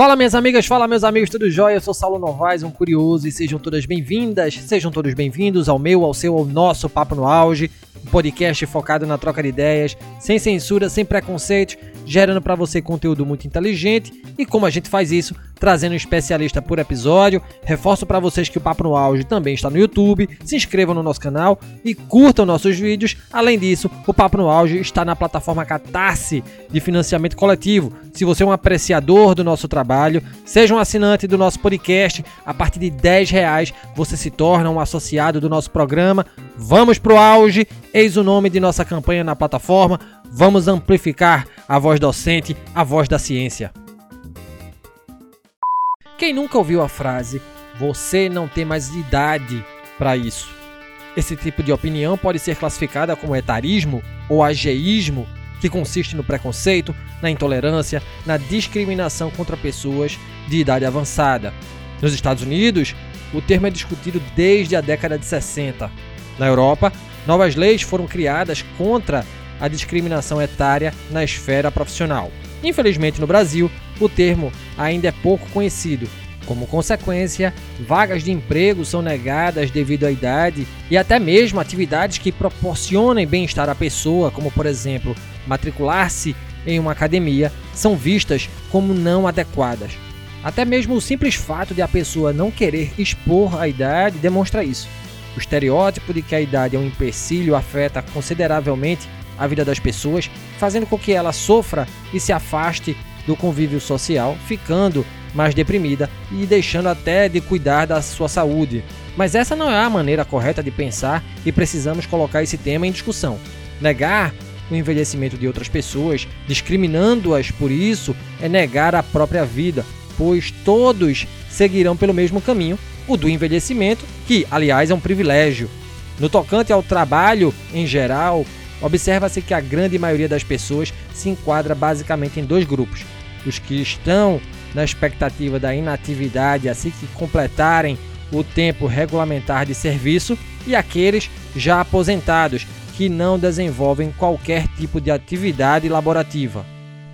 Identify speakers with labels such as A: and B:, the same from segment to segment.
A: Fala minhas amigas, fala meus amigos, tudo jóia? Eu sou Saulo Novaes, um curioso e sejam todas bem-vindas, sejam todos bem-vindos ao meu, ao seu, ao nosso Papo no Auge, um podcast focado na troca de ideias, sem censura, sem preconceitos, gerando para você conteúdo muito inteligente e como a gente faz isso, trazendo um especialista por episódio. Reforço para vocês que o Papo no Auge também está no YouTube, se inscrevam no nosso canal e curtam nossos vídeos. Além disso, o Papo no Auge está na plataforma Catarse de financiamento coletivo. Se você é um apreciador do nosso trabalho, seja um assinante do nosso podcast, a partir de 10 reais você se torna um associado do nosso programa. Vamos pro auge, eis o nome de nossa campanha na plataforma. Vamos amplificar a voz docente, a voz da ciência. Quem nunca ouviu a frase você não tem mais idade para isso? Esse tipo de opinião pode ser classificada como etarismo ou ageísmo, que consiste no preconceito, na intolerância, na discriminação contra pessoas de idade avançada. Nos Estados Unidos, o termo é discutido desde a década de 60. Na Europa, novas leis foram criadas contra a discriminação etária na esfera profissional. Infelizmente, no Brasil, o termo ainda é pouco conhecido. Como consequência, vagas de emprego são negadas devido à idade e até mesmo atividades que proporcionem bem-estar à pessoa, como por exemplo, matricular-se em uma academia, são vistas como não adequadas. Até mesmo o simples fato de a pessoa não querer expor a idade demonstra isso. O estereótipo de que a idade é um empecilho afeta consideravelmente a vida das pessoas, fazendo com que ela sofra e se afaste do convívio social, ficando mais deprimida e deixando até de cuidar da sua saúde. Mas essa não é a maneira correta de pensar e precisamos colocar esse tema em discussão. Negar o envelhecimento de outras pessoas, discriminando-as por isso, é negar a própria vida, pois todos seguirão pelo mesmo caminho, o do envelhecimento, que, aliás, é um privilégio. No tocante ao trabalho em geral, observa-se que a grande maioria das pessoas se enquadra basicamente em dois grupos: os que estão na expectativa da inatividade assim que completarem o tempo regulamentar de serviço e aqueles já aposentados que não desenvolvem qualquer tipo de atividade laborativa.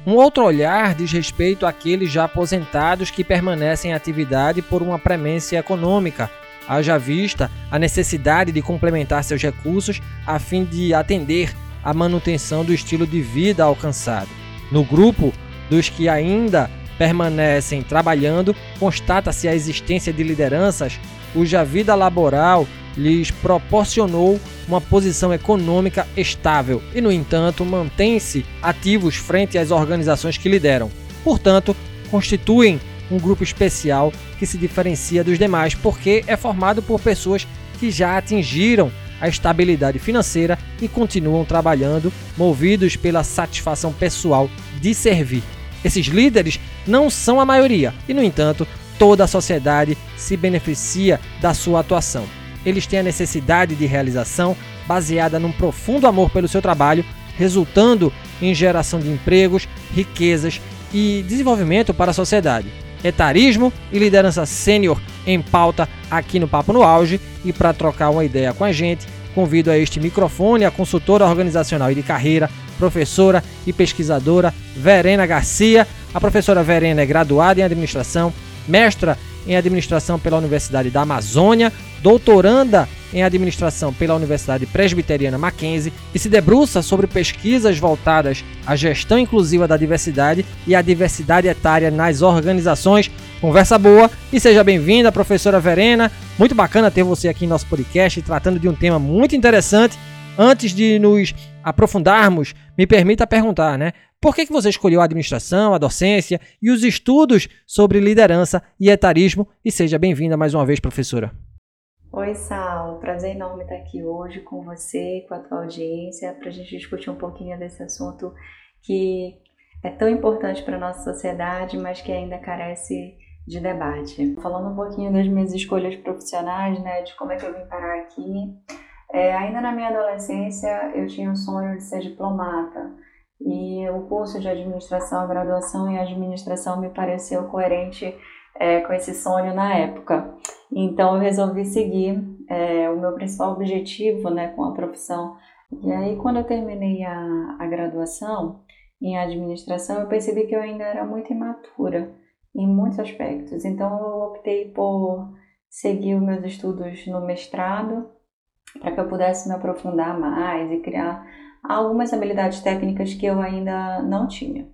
A: Um outro olhar diz respeito àqueles já aposentados que permanecem em atividade por uma premência econômica, haja vista a necessidade de complementar seus recursos a fim de atender à manutenção do estilo de vida alcançado. No grupo dos que ainda permanecem trabalhando, constata-se a existência de lideranças cuja vida laboral lhes proporcionou uma posição econômica estável e, no entanto, mantêm-se ativos frente às organizações que lideram. Portanto, constituem um grupo especial que se diferencia dos demais porque é formado por pessoas que já atingiram a estabilidade financeira e continuam trabalhando movidos pela satisfação pessoal de servir. Esses líderes não são a maioria e, no entanto, toda a sociedade se beneficia da sua atuação. Eles têm a necessidade de realização baseada num profundo amor pelo seu trabalho, resultando em geração de empregos, riquezas e desenvolvimento para a sociedade. Etarismo e liderança sênior em pauta aqui no Papo no Auge e para trocar uma ideia com a gente, convido a este microfone a consultora organizacional e de carreira, professora e pesquisadora Verena Garcia. A professora Verena é graduada em administração, mestra em administração pela Universidade da Amazônia, doutoranda em administração pela Universidade Presbiteriana Mackenzie e se debruça sobre pesquisas voltadas à gestão inclusiva da diversidade e à diversidade etária nas organizações. Conversa boa e seja bem-vinda, professora Verena. Muito bacana ter você aqui em nosso podcast tratando de um tema muito interessante. Antes de nos aprofundarmos, me permita perguntar, né? Por que, que você escolheu a administração, a docência e os estudos sobre liderança e etarismo? E seja bem-vinda mais uma vez, professora.
B: Oi, Sal. Prazer enorme estar aqui hoje com você, com a tua audiência, para a gente discutir um pouquinho desse assunto que é tão importante para a nossa sociedade, mas que ainda carece de debate. Falando um pouquinho das minhas escolhas profissionais, né, de como é que eu vim parar aqui. É, ainda na minha adolescência, eu tinha o sonho de ser diplomata. E o curso de administração, a graduação em administração me pareceu coerente é, com esse sonho na época. Então eu resolvi seguir é, o meu principal objetivo né, com a profissão. E aí, quando eu terminei a, a graduação em administração, eu percebi que eu ainda era muito imatura em muitos aspectos. Então, eu optei por seguir os meus estudos no mestrado para que eu pudesse me aprofundar mais e criar algumas habilidades técnicas que eu ainda não tinha.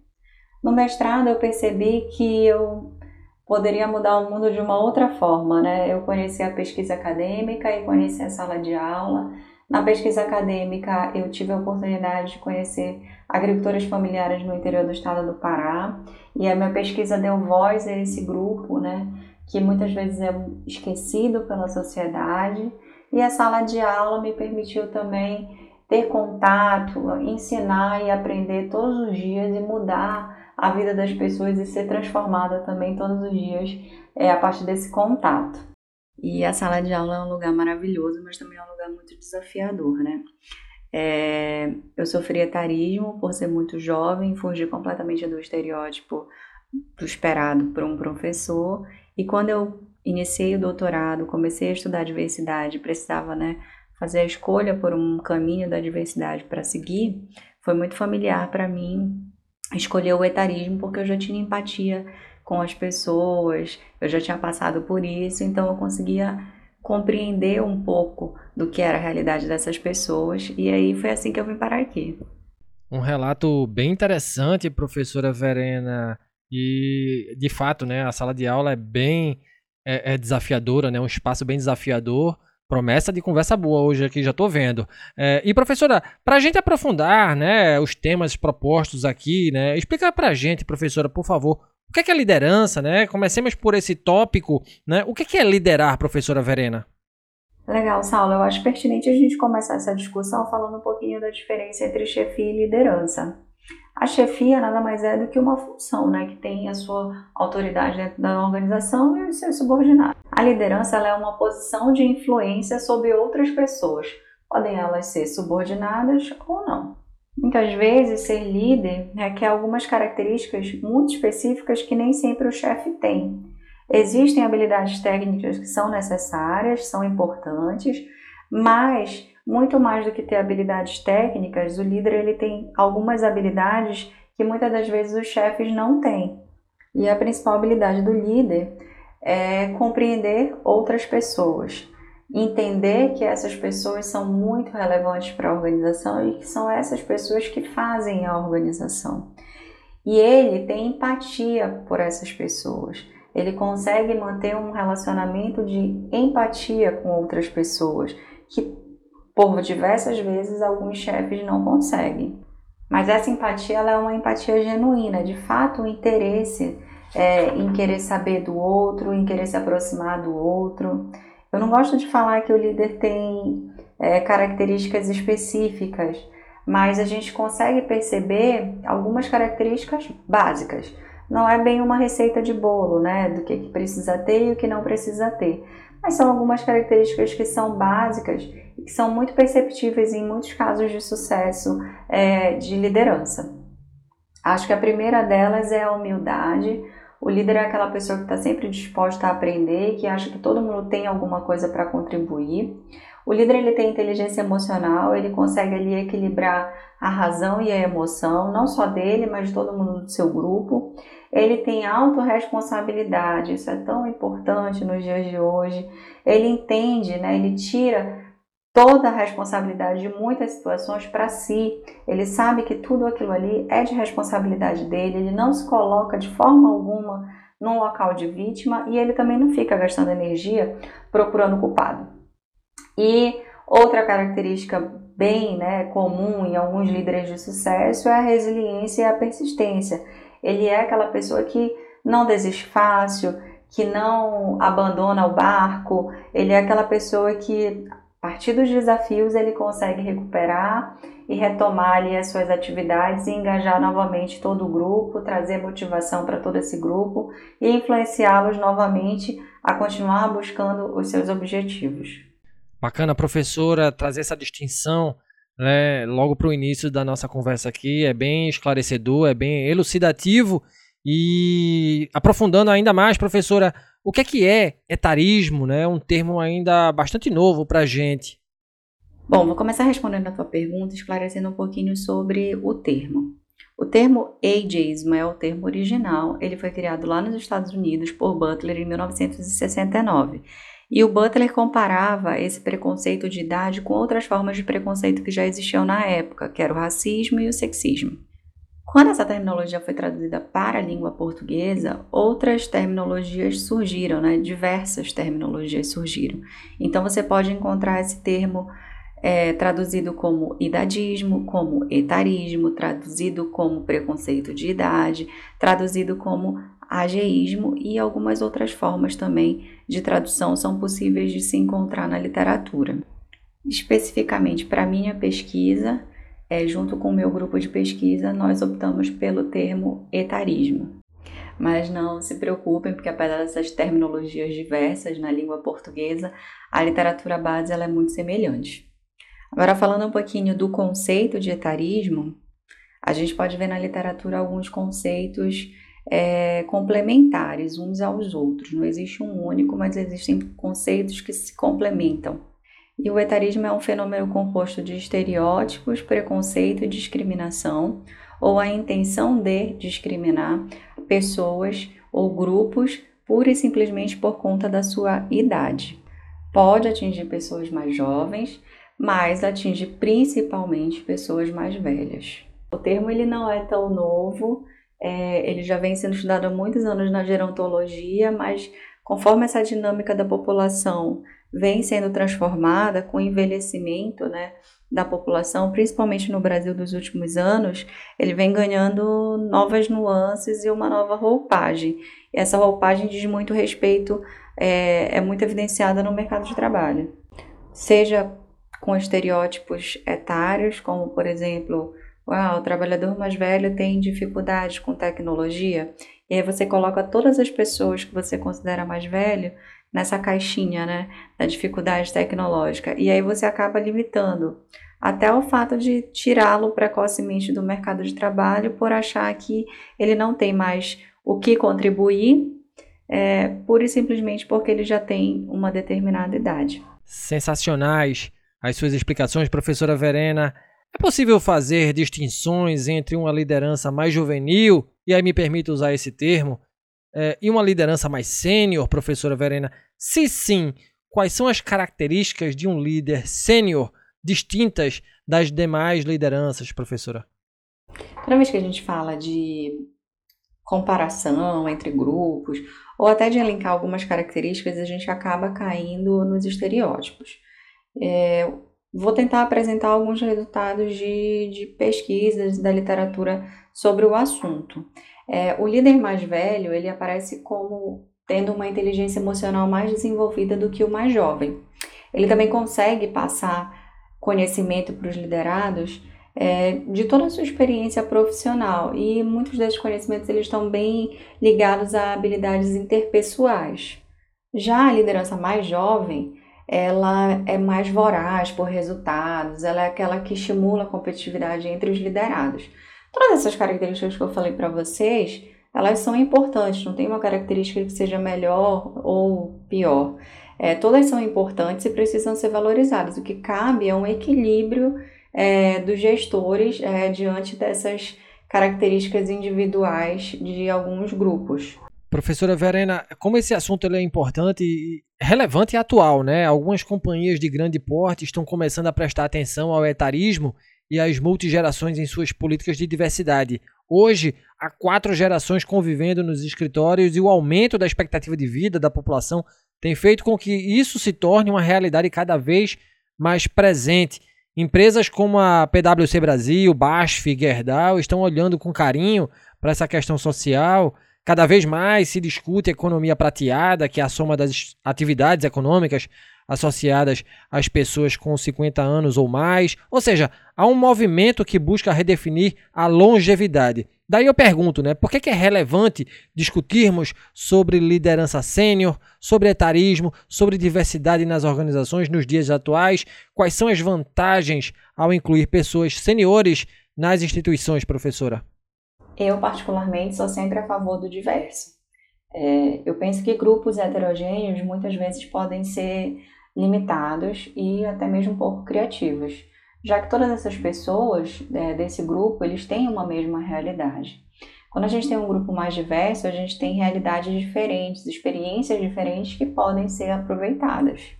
B: No mestrado, eu percebi que eu poderia mudar o mundo de uma outra forma, né? Eu conheci a pesquisa acadêmica e conheci a sala de aula. Na pesquisa acadêmica, eu tive a oportunidade de conhecer agricultoras familiares no interior do estado do Pará, e a minha pesquisa deu voz a esse grupo, né, que muitas vezes é esquecido pela sociedade, e a sala de aula me permitiu também ter contato, ensinar e aprender todos os dias e mudar a vida das pessoas e ser transformada também todos os dias é, a partir desse contato. E a sala de aula é um lugar maravilhoso, mas também é um lugar muito desafiador, né? É, eu sofri etarismo por ser muito jovem, fugir completamente do estereótipo do esperado por um professor. E quando eu iniciei o doutorado, comecei a estudar diversidade, precisava né, fazer a escolha por um caminho da diversidade para seguir, foi muito familiar para mim escolher o etarismo porque eu já tinha empatia com as pessoas, eu já tinha passado por isso, então eu conseguia compreender um pouco do que era a realidade dessas pessoas, e aí foi assim que eu vim parar aqui.
A: Um relato bem interessante, professora Verena, e de fato, né, a sala de aula é bem é, é desafiadora, né, um espaço bem desafiador, promessa de conversa boa hoje aqui, já estou vendo. É, e professora, para a gente aprofundar né, os temas propostos aqui, né, explica para a gente, professora, por favor, o que é, é liderança, né? Comecemos por esse tópico, né? O que é, é liderar, professora Verena?
B: Legal, Saulo. Eu acho pertinente a gente começar essa discussão falando um pouquinho da diferença entre chefia e liderança. A chefia nada mais é do que uma função, né, que tem a sua autoridade dentro da organização e os seus subordinados. A liderança é uma posição de influência sobre outras pessoas, podem elas ser subordinadas ou não. Muitas vezes, ser líder requer algumas características muito específicas que nem sempre o chefe tem. Existem habilidades técnicas que são necessárias, são importantes, mas muito mais do que ter habilidades técnicas, o líder ele tem algumas habilidades que muitas das vezes os chefes não têm. E a principal habilidade do líder é compreender outras pessoas, entender que essas pessoas são muito relevantes para a organização e que são essas pessoas que fazem a organização. E ele tem empatia por essas pessoas. Ele consegue manter um relacionamento de empatia com outras pessoas, que por diversas vezes alguns chefes não conseguem. Mas essa empatia ela é uma empatia genuína, de fato, o interesse é, em querer saber do outro, em querer se aproximar do outro. Eu não gosto de falar que o líder tem é, características específicas, mas a gente consegue perceber algumas características básicas. Não é bem uma receita de bolo, né? Do que, que precisa ter e o que não precisa ter. Mas são algumas características que são básicas e que são muito perceptíveis em muitos casos de sucesso é, de liderança. Acho que a primeira delas é a humildade. O líder é aquela pessoa que está sempre disposta a aprender, que acha que todo mundo tem alguma coisa para contribuir. O líder ele tem inteligência emocional, ele consegue ali equilibrar a razão e a emoção, não só dele, mas de todo mundo do seu grupo. Ele tem autorresponsabilidade, isso é tão importante nos dias de hoje. Ele entende, né? Ele tira toda a responsabilidade de muitas situações para si. Ele sabe que tudo aquilo ali é de responsabilidade dele, ele não se coloca de forma alguma num local de vítima e ele também não fica gastando energia procurando culpado. E outra característica bem né, comum em alguns líderes de sucesso é a resiliência e a persistência. Ele é aquela pessoa que não desiste fácil, que não abandona o barco, ele é aquela pessoa que a partir dos desafios, ele consegue recuperar e retomar ali as suas atividades e engajar novamente todo o grupo, trazer motivação para todo esse grupo e influenciá-los novamente a continuar buscando os seus objetivos.
A: Bacana, professora, trazer essa distinção né, logo para o início da nossa conversa aqui é bem esclarecedor, é bem elucidativo e aprofundando ainda mais, professora, o que é que é etarismo? Né? Um termo ainda bastante novo para a gente.
B: Bom, vou começar respondendo a tua pergunta, esclarecendo um pouquinho sobre o termo. O termo ageismo é o termo original, ele foi criado lá nos Estados Unidos por Butler em 1969. E o Butler comparava esse preconceito de idade com outras formas de preconceito que já existiam na época, que era o racismo e o sexismo. Quando essa terminologia foi traduzida para a língua portuguesa, outras terminologias surgiram, né? diversas terminologias surgiram. Então você pode encontrar esse termo é, traduzido como idadismo, como etarismo, traduzido como preconceito de idade, traduzido como ageísmo e algumas outras formas também de tradução são possíveis de se encontrar na literatura. Especificamente para minha pesquisa, é, junto com o meu grupo de pesquisa, nós optamos pelo termo etarismo. Mas não se preocupem, porque apesar dessas terminologias diversas na língua portuguesa, a literatura base ela é muito semelhante. Agora, falando um pouquinho do conceito de etarismo, a gente pode ver na literatura alguns conceitos é, complementares uns aos outros. Não existe um único, mas existem conceitos que se complementam. E o etarismo é um fenômeno composto de estereótipos, preconceito e discriminação, ou a intenção de discriminar pessoas ou grupos pura e simplesmente por conta da sua idade. Pode atingir pessoas mais jovens, mas atinge principalmente pessoas mais velhas. O termo ele não é tão novo, é, ele já vem sendo estudado há muitos anos na gerontologia, mas conforme essa dinâmica da população vem sendo transformada com o envelhecimento né, da população, principalmente no Brasil dos últimos anos, ele vem ganhando novas nuances e uma nova roupagem. E essa roupagem diz muito respeito, é, é muito evidenciada no mercado de trabalho. Seja com estereótipos etários, como por exemplo, ah, o trabalhador mais velho tem dificuldades com tecnologia, e aí você coloca todas as pessoas que você considera mais velho nessa caixinha, né, da dificuldade tecnológica, e aí você acaba limitando até o fato de tirá-lo precocemente do mercado de trabalho por achar que ele não tem mais o que contribuir, é, pura e simplesmente porque ele já tem uma determinada idade.
A: Sensacionais! as suas explicações, professora Verena. É possível fazer distinções entre uma liderança mais juvenil, e aí me permito usar esse termo, é, e uma liderança mais sênior, professora Verena? Se sim, quais são as características de um líder sênior distintas das demais lideranças, professora?
B: Toda vez que a gente fala de comparação entre grupos, ou até de elencar algumas características, a gente acaba caindo nos estereótipos. É, vou tentar apresentar alguns resultados de, de pesquisas da literatura sobre o assunto. É, o líder mais velho ele aparece como tendo uma inteligência emocional mais desenvolvida do que o mais jovem. Ele também consegue passar conhecimento para os liderados é, de toda a sua experiência profissional e muitos desses conhecimentos eles estão bem ligados a habilidades interpessoais. Já a liderança mais jovem, ela é mais voraz por resultados, ela é aquela que estimula a competitividade entre os liderados. Todas essas características que eu falei para vocês, elas são importantes, não tem uma característica que seja melhor ou pior. É, todas são importantes e precisam ser valorizadas. O que cabe é um equilíbrio é, dos gestores é, diante dessas características individuais de alguns grupos.
A: Professora Verena, como esse assunto é importante relevante e atual, né? Algumas companhias de grande porte estão começando a prestar atenção ao etarismo e às multigerações em suas políticas de diversidade. Hoje, há quatro gerações convivendo nos escritórios e o aumento da expectativa de vida da população tem feito com que isso se torne uma realidade cada vez mais presente. Empresas como a PwC Brasil, BASF Gerdau estão olhando com carinho para essa questão social Cada vez mais se discute a economia prateada, que é a soma das atividades econômicas associadas às pessoas com 50 anos ou mais. Ou seja, há um movimento que busca redefinir a longevidade. Daí eu pergunto, né, por que, é relevante discutirmos sobre liderança sênior, sobre etarismo, sobre diversidade nas organizações nos dias atuais? Quais são as vantagens ao incluir pessoas seniores nas instituições, professora?
B: Eu, particularmente, sou sempre a favor do diverso. É, eu penso que grupos heterogêneos muitas vezes podem ser limitados e até mesmo um pouco criativos. já que todas essas pessoas é, desse grupo, eles têm uma mesma realidade. Quando a gente tem um grupo mais diverso, a gente tem realidades diferentes, experiências diferentes que podem ser aproveitadas.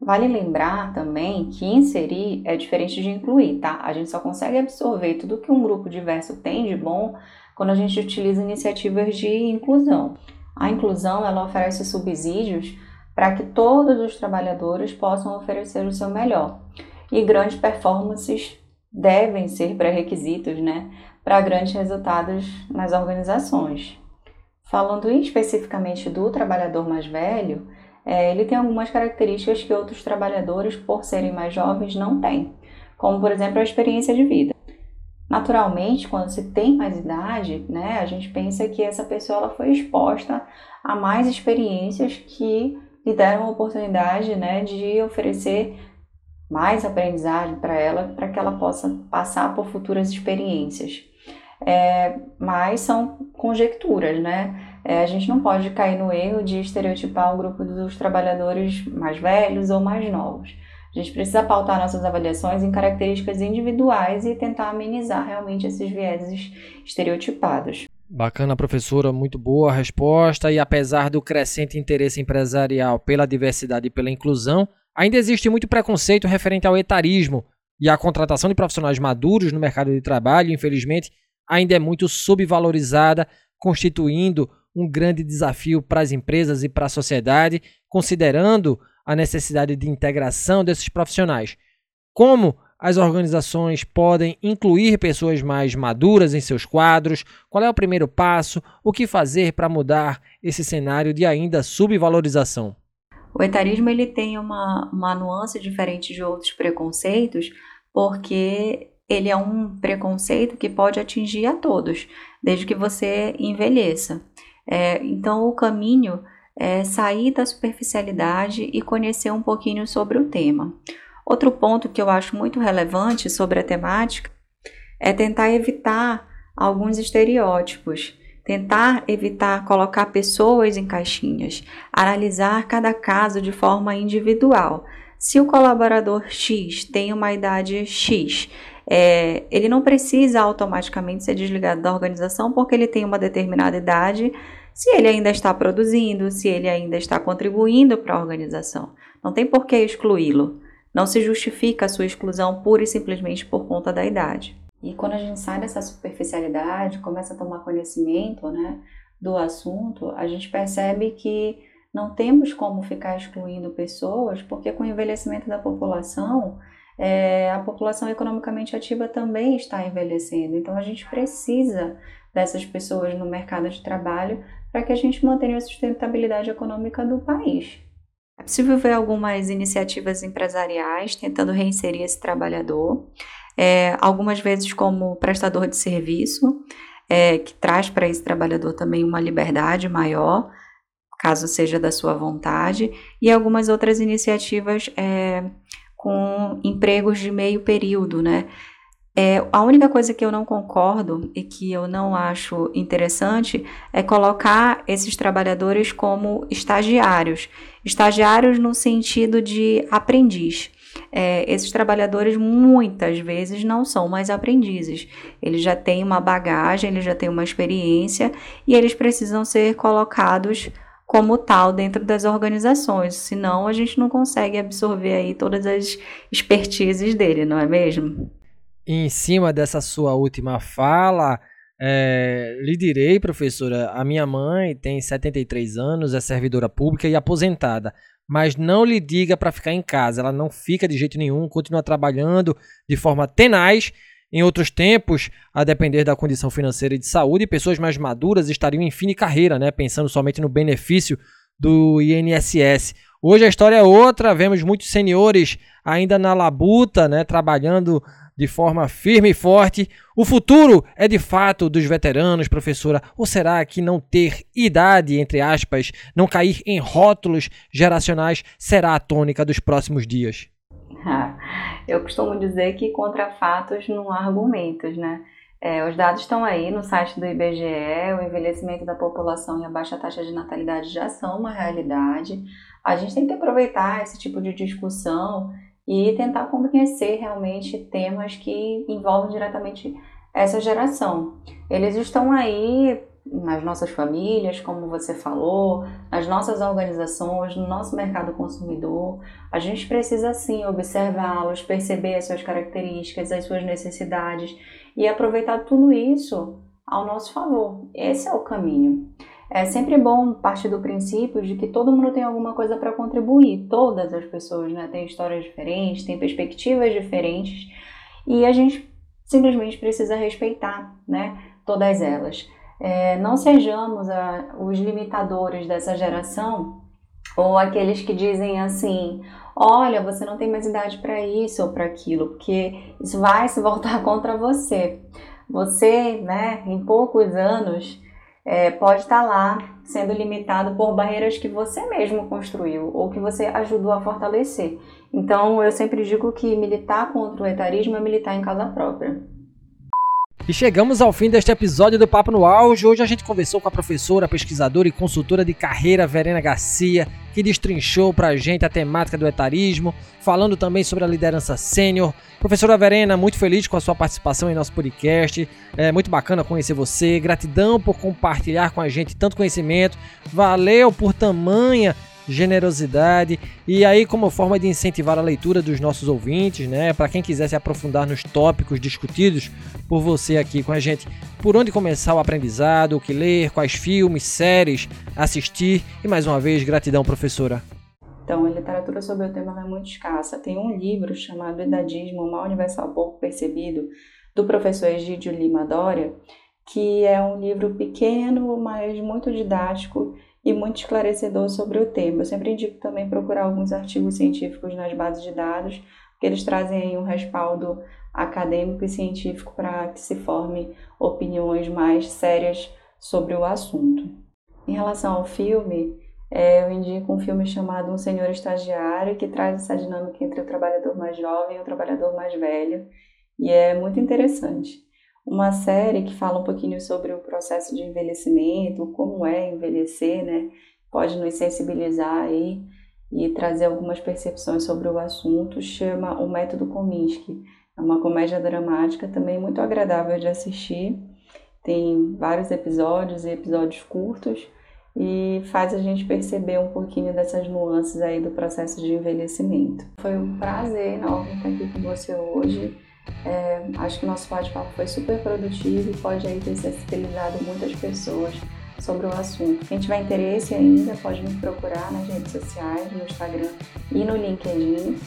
B: Vale lembrar também que inserir é diferente de incluir, tá? A gente só consegue absorver tudo que um grupo diverso tem de bom quando a gente utiliza iniciativas de inclusão. A inclusão ela oferece subsídios para que todos os trabalhadores possam oferecer o seu melhor. E grandes performances devem ser pré-requisitos, né, para grandes resultados nas organizações. Falando especificamente do trabalhador mais velho, é, ele tem algumas características que outros trabalhadores, por serem mais jovens, não têm, como por exemplo a experiência de vida. Naturalmente, quando se tem mais idade, né, a gente pensa que essa pessoa ela foi exposta a mais experiências que lhe deram a oportunidade né, de oferecer mais aprendizagem para ela, para que ela possa passar por futuras experiências. É, mas são conjecturas, né? É, a gente não pode cair no erro de estereotipar o grupo dos trabalhadores mais velhos ou mais novos. A gente precisa pautar nossas avaliações em características individuais e tentar amenizar realmente esses vieses estereotipados.
A: Bacana, professora, muito boa a resposta. E apesar do crescente interesse empresarial pela diversidade e pela inclusão, ainda existe muito preconceito referente ao etarismo e a contratação de profissionais maduros no mercado de trabalho, infelizmente, ainda é muito subvalorizada, constituindo um grande desafio para as empresas e para a sociedade, considerando a necessidade de integração desses profissionais. Como as organizações podem incluir pessoas mais maduras em seus quadros? Qual é o primeiro passo? O que fazer para mudar esse cenário de ainda subvalorização?
B: O etarismo ele tem uma, uma nuance diferente de outros preconceitos, porque ele é um preconceito que pode atingir a todos, desde que você envelheça. É, então, o caminho é sair da superficialidade e conhecer um pouquinho sobre o tema. Outro ponto que eu acho muito relevante sobre a temática é tentar evitar alguns estereótipos, tentar evitar colocar pessoas em caixinhas, analisar cada caso de forma individual. Se o colaborador X tem uma idade X, é, ele não precisa automaticamente ser desligado da organização porque ele tem uma determinada idade se ele ainda está produzindo, se ele ainda está contribuindo para a organização. Não tem por que excluí-lo. Não se justifica a sua exclusão pura e simplesmente por conta da idade. E quando a gente sai dessa superficialidade, começa a tomar conhecimento né, do assunto, a gente percebe que não temos como ficar excluindo pessoas, porque com o envelhecimento da população, é, a população economicamente ativa também está envelhecendo. Então a gente precisa dessas pessoas no mercado de trabalho para que a gente mantenha a sustentabilidade econômica do país. É possível ver algumas iniciativas empresariais tentando reinserir esse trabalhador, é, algumas vezes como prestador de serviço, é, que traz para esse trabalhador também uma liberdade maior, caso seja da sua vontade, e algumas outras iniciativas é, com empregos de meio período, né? É, a única coisa que eu não concordo e que eu não acho interessante é colocar esses trabalhadores como estagiários. Estagiários no sentido de aprendiz. É, esses trabalhadores muitas vezes não são mais aprendizes. Eles já têm uma bagagem, eles já têm uma experiência e eles precisam ser colocados como tal dentro das organizações, senão a gente não consegue absorver aí todas as expertises dele, não é mesmo?
A: em cima dessa sua última fala, é, lhe direi, professora, a minha mãe tem 73 anos, é servidora pública e aposentada. Mas não lhe diga para ficar em casa. Ela não fica de jeito nenhum, continua trabalhando de forma tenaz. Em outros tempos, a depender da condição financeira e de saúde, pessoas mais maduras estariam em fim de carreira, né, pensando somente no benefício do INSS. Hoje a história é outra, vemos muitos senhores ainda na labuta, né, trabalhando de forma firme e forte. O futuro é de fato dos veteranos, professora, ou será que não ter idade, entre aspas, não cair em rótulos geracionais será a tônica dos próximos dias?
B: Eu costumo dizer que contra fatos não há argumentos, né? É, os dados estão aí no site do IBGE, o envelhecimento da população e a baixa taxa de natalidade já são uma realidade. A gente tem que aproveitar esse tipo de discussão e tentar conhecer realmente temas que envolvem diretamente essa geração. Eles estão aí nas nossas famílias, como você falou, nas nossas organizações, no nosso mercado consumidor. A gente precisa sim observá-los, perceber as suas características, as suas necessidades e aproveitar tudo isso ao nosso favor. Esse é o caminho. É sempre bom partir do princípio de que todo mundo tem alguma coisa para contribuir. Todas as pessoas né, têm histórias diferentes, têm perspectivas diferentes e a gente simplesmente precisa respeitar né, todas elas. É, não sejamos a, os limitadores dessa geração ou aqueles que dizem assim: olha, você não tem mais idade para isso ou para aquilo, porque isso vai se voltar contra você. Você, né, em poucos anos, é, pode estar tá lá sendo limitado por barreiras que você mesmo construiu ou que você ajudou a fortalecer. Então, eu sempre digo que militar contra o etarismo é militar em casa própria.
A: E chegamos ao fim deste episódio do Papo no Auge. Hoje a gente conversou com a professora, pesquisadora e consultora de carreira Verena Garcia, que destrinchou pra gente a temática do etarismo, falando também sobre a liderança sênior. Professora Verena, muito feliz com a sua participação em nosso podcast. É muito bacana conhecer você. Gratidão por compartilhar com a gente tanto conhecimento. Valeu por tamanha generosidade e aí como forma de incentivar a leitura dos nossos ouvintes, né, para quem quiser se aprofundar nos tópicos discutidos por você aqui com a gente, por onde começar o aprendizado, o que ler, quais filmes, séries assistir e mais uma vez gratidão, professora.
B: Então, a literatura sobre o tema é muito escassa. Tem um livro chamado Idadismo, o mal universal pouco percebido, do professor Egídio Lima Dória, que é um livro pequeno, mas muito didático e muito esclarecedor sobre o tema. Eu sempre indico também procurar alguns artigos científicos nas bases de dados, porque eles trazem um respaldo acadêmico e científico para que se forme opiniões mais sérias sobre o assunto. Em relação ao filme, é, eu indico um filme chamado Um Senhor Estagiário, que traz essa dinâmica entre o trabalhador mais jovem e o trabalhador mais velho, e é muito interessante uma série que fala um pouquinho sobre o processo de envelhecimento, como é envelhecer, né? Pode nos sensibilizar aí e trazer algumas percepções sobre o assunto, chama O Método Kominsky. É uma comédia dramática também muito agradável de assistir. Tem vários episódios e episódios curtos e faz a gente perceber um pouquinho dessas nuances aí do processo de envelhecimento. Foi um prazer enorme estar aqui com você hoje. É, acho que o nosso bate-papo foi super produtivo e pode aí ter sensibilizado muitas pessoas sobre o assunto. Quem tiver interesse ainda pode me procurar nas redes sociais, no Instagram e no LinkedIn,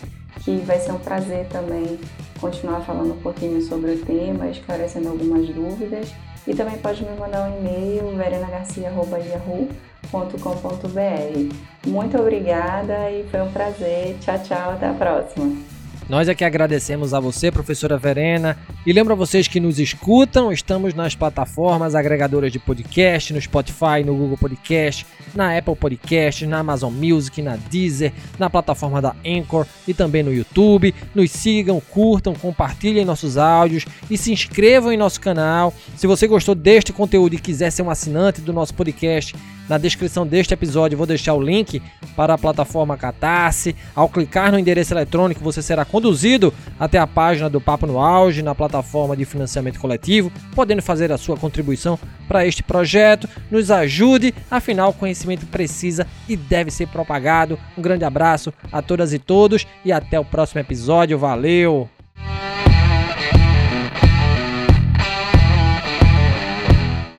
B: que vai ser um prazer também continuar falando um pouquinho sobre o tema, esclarecendo algumas dúvidas. E também pode me mandar um e-mail, verenagarcia.yahoo.com.br. Muito obrigada e foi um prazer. Tchau, tchau, até a próxima.
A: Nós aqui agradecemos a você, professora Verena, e lembro a vocês que nos escutam, estamos nas plataformas agregadoras de podcast, no Spotify, no Google Podcast, na Apple Podcast, na Amazon Music, na Deezer, na plataforma da Anchor e também no YouTube. Nos sigam, curtam, compartilhem nossos áudios e se inscrevam em nosso canal. Se você gostou deste conteúdo e quiser ser um assinante do nosso podcast, na descrição deste episódio vou deixar o link para a plataforma Catarse. Ao clicar no endereço eletrônico, você será conduzido até a página do Papo no Auge na plataforma de financiamento coletivo, podendo fazer a sua contribuição para este projeto. Nos ajude, afinal, o conhecimento precisa e deve ser propagado. Um grande abraço a todas e todos e até o próximo episódio. Valeu!